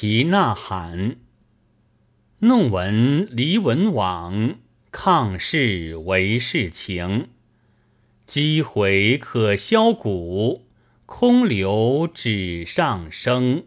题呐喊弄文离文往抗世为世情。击回可削骨空留纸上生